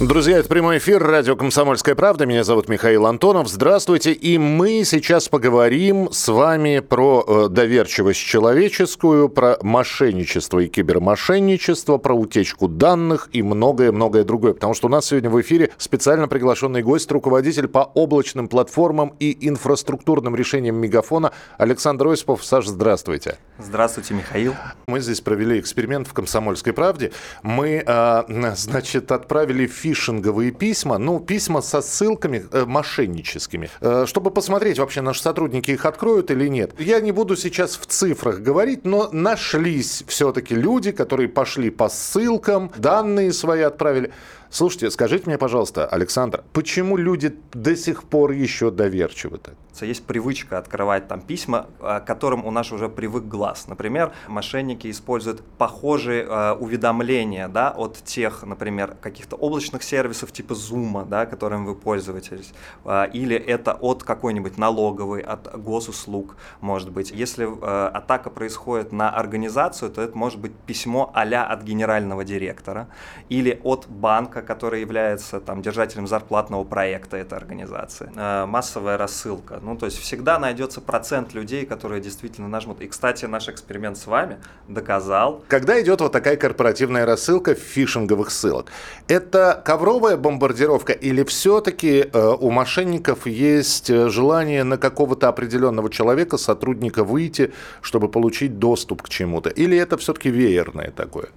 Друзья, это прямой эфир радио «Комсомольская правда». Меня зовут Михаил Антонов. Здравствуйте. И мы сейчас поговорим с вами про э, доверчивость человеческую, про мошенничество и кибермошенничество, про утечку данных и многое-многое другое. Потому что у нас сегодня в эфире специально приглашенный гость, руководитель по облачным платформам и инфраструктурным решениям Мегафона Александр Осипов. Саш, здравствуйте. Здравствуйте, Михаил. Мы здесь провели эксперимент в «Комсомольской правде». Мы, э, значит, отправили в фишинговые письма, ну, письма со ссылками э, мошенническими, э, чтобы посмотреть, вообще наши сотрудники их откроют или нет. Я не буду сейчас в цифрах говорить, но нашлись все-таки люди, которые пошли по ссылкам, данные свои отправили. Слушайте, скажите мне, пожалуйста, Александр, почему люди до сих пор еще доверчивы так? Есть привычка открывать там письма, к которым у нас уже привык глаз. Например, мошенники используют похожие э, уведомления да, от тех, например, каких-то облачных сервисов типа Zoom, да, которым вы пользуетесь, э, или это от какой-нибудь налоговой, от госуслуг, может быть. Если э, атака происходит на организацию, то это может быть письмо а от генерального директора или от банка, банка, который является там, держателем зарплатного проекта этой организации. Э, массовая рассылка. Ну, то есть всегда найдется процент людей, которые действительно нажмут. И, кстати, наш эксперимент с вами доказал. Когда идет вот такая корпоративная рассылка фишинговых ссылок, это ковровая бомбардировка или все-таки э, у мошенников есть э, желание на какого-то определенного человека, сотрудника выйти, чтобы получить доступ к чему-то? Или это все-таки веерное такое?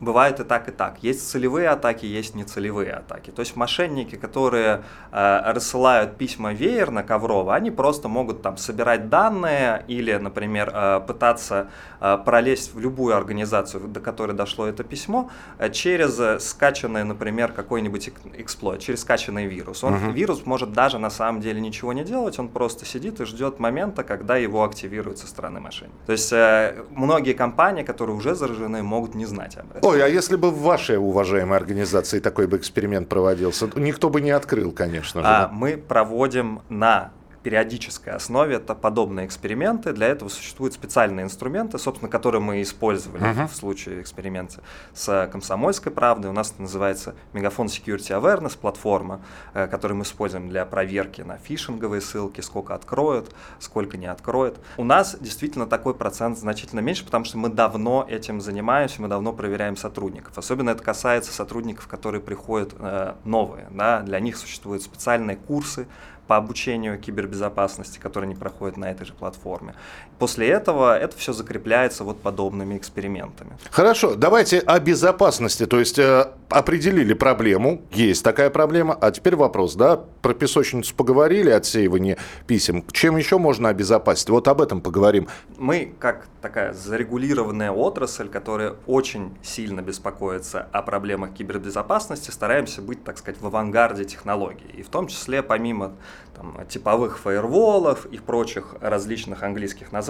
Бывает и так, и так. Есть целевые атаки, есть нецелевые атаки. То есть мошенники, которые э, рассылают письма веерно, коврово, они просто могут там собирать данные или, например, э, пытаться э, пролезть в любую организацию, до которой дошло это письмо, э, через э, скачанный, например, какой-нибудь эксплойт, через скачанный вирус. Он, uh-huh. Вирус может даже на самом деле ничего не делать, он просто сидит и ждет момента, когда его активируют со стороны мошенника. То есть э, многие компании, которые уже заражены, могут не знать об этом. Ой, а если бы в вашей уважаемой организации такой бы эксперимент проводился, никто бы не открыл, конечно же. А, мы проводим на периодической основе это подобные эксперименты. Для этого существуют специальные инструменты, собственно, которые мы использовали uh-huh. в случае эксперимента с комсомольской правдой. У нас это называется Мегафон Security Awareness платформа, э, которую мы используем для проверки на фишинговые ссылки, сколько откроют, сколько не откроют. У нас действительно такой процент значительно меньше, потому что мы давно этим занимаемся, мы давно проверяем сотрудников. Особенно это касается сотрудников, которые приходят э, новые. Да? Для них существуют специальные курсы, по обучению кибербезопасности, которые не проходят на этой же платформе. После этого это все закрепляется вот подобными экспериментами. Хорошо, давайте о безопасности. То есть э, определили проблему, есть такая проблема, а теперь вопрос, да, про песочницу поговорили, отсеивание писем. Чем еще можно обезопасить? Вот об этом поговорим. Мы, как такая зарегулированная отрасль, которая очень сильно беспокоится о проблемах кибербезопасности, стараемся быть, так сказать, в авангарде технологий. И в том числе, помимо там, типовых фаерволов и прочих различных английских названий,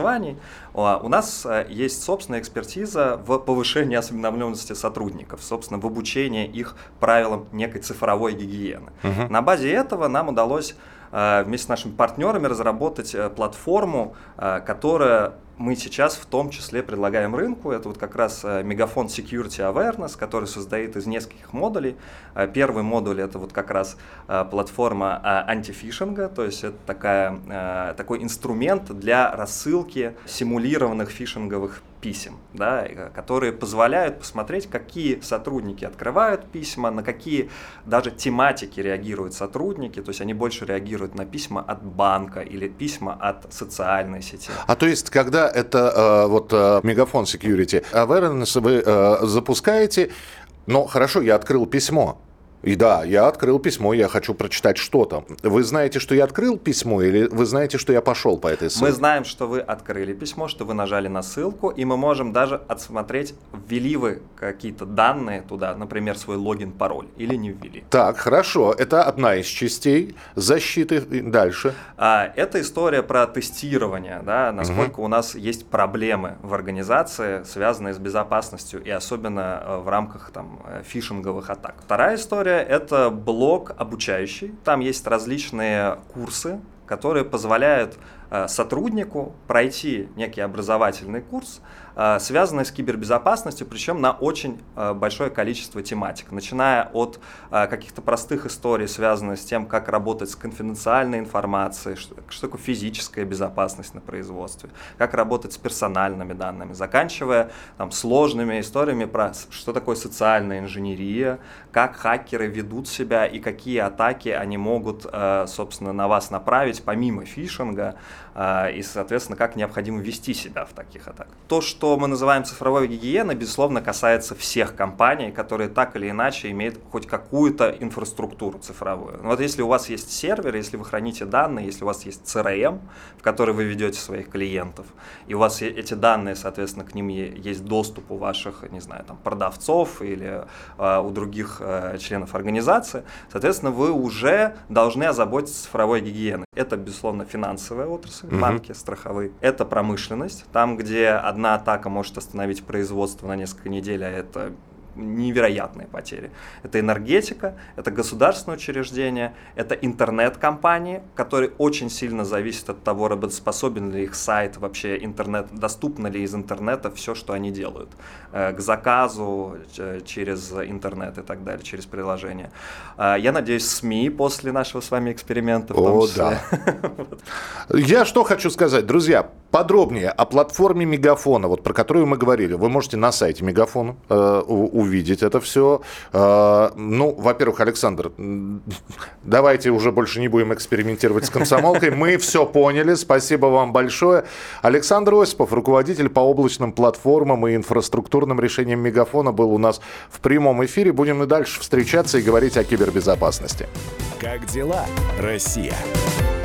у нас э, есть собственная экспертиза в повышении осведомленности сотрудников, собственно, в обучении их правилам некой цифровой гигиены. Угу. На базе этого нам удалось э, вместе с нашими партнерами разработать э, платформу, которая мы сейчас в том числе предлагаем рынку. Это вот как раз э, Мегафон Security Awareness, который состоит из нескольких модулей. Э, первый модуль это вот как раз э, платформа антифишинга, то есть это такая, такой инструмент для рассылки симулированных фишинговых писем, да, которые позволяют посмотреть, какие сотрудники открывают письма, на какие даже тематики реагируют сотрудники, то есть они больше реагируют на письма от банка или письма от социальной сети. А то есть, когда это э, вот э, Мегафон Security Awareness вы э, запускаете, ну хорошо, я открыл письмо, и да, я открыл письмо, я хочу прочитать что там. Вы знаете, что я открыл письмо, или вы знаете, что я пошел по этой ссылке? Мы знаем, что вы открыли письмо, что вы нажали на ссылку, и мы можем даже отсмотреть, ввели вы какие-то данные туда, например, свой логин, пароль, или не ввели. Так, хорошо. Это одна из частей защиты. Дальше. А, это история про тестирование, да, насколько угу. у нас есть проблемы в организации, связанные с безопасностью, и особенно э, в рамках там, э, фишинговых атак. Вторая история это блок обучающий. Там есть различные курсы, которые позволяют э, сотруднику пройти некий образовательный курс, э, связанный с кибербезопасностью, причем на очень э, большое количество тематик, начиная от каких-то простых историй, связанных с тем, как работать с конфиденциальной информацией, что, что такое физическая безопасность на производстве, как работать с персональными данными, заканчивая там, сложными историями про что такое социальная инженерия, как хакеры ведут себя и какие атаки они могут, собственно, на вас направить помимо фишинга, и, соответственно, как необходимо вести себя в таких атаках. То, что мы называем цифровой гигиеной, безусловно, касается всех компаний, которые так или иначе имеют хоть какую-то инфраструктуру цифровую. Вот если у вас есть сервер, если вы храните данные, если у вас есть CRM, в который вы ведете своих клиентов, и у вас эти данные, соответственно, к ним есть доступ у ваших, не знаю, там, продавцов или э, у других э, членов организации, соответственно, вы уже должны озаботиться цифровой гигиеной. Это, безусловно, финансовая отрасль, mm-hmm. банки страховые. Это промышленность, там, где одна атака может остановить производство на несколько недель, а это невероятные потери. Это энергетика, это государственное учреждение, это интернет-компании, которые очень сильно зависят от того, работоспособен ли их сайт, вообще интернет, доступно ли из интернета все, что они делают, э, к заказу через интернет и так далее, через приложение. Э, я надеюсь, СМИ после нашего с вами эксперимента О, числе. Да. Я что хочу сказать, друзья, подробнее о платформе Мегафона, вот про которую мы говорили, вы можете на сайте Мегафона э, увидеть это все. Э, ну, во-первых, Александр, давайте уже больше не будем экспериментировать с комсомолкой. Мы все поняли. Спасибо вам большое. Александр Осипов, руководитель по облачным платформам и инфраструктурным решениям Мегафона, был у нас в прямом эфире. Будем и дальше встречаться и говорить о кибербезопасности. Как дела, Россия?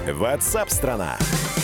Ватсап-страна! страна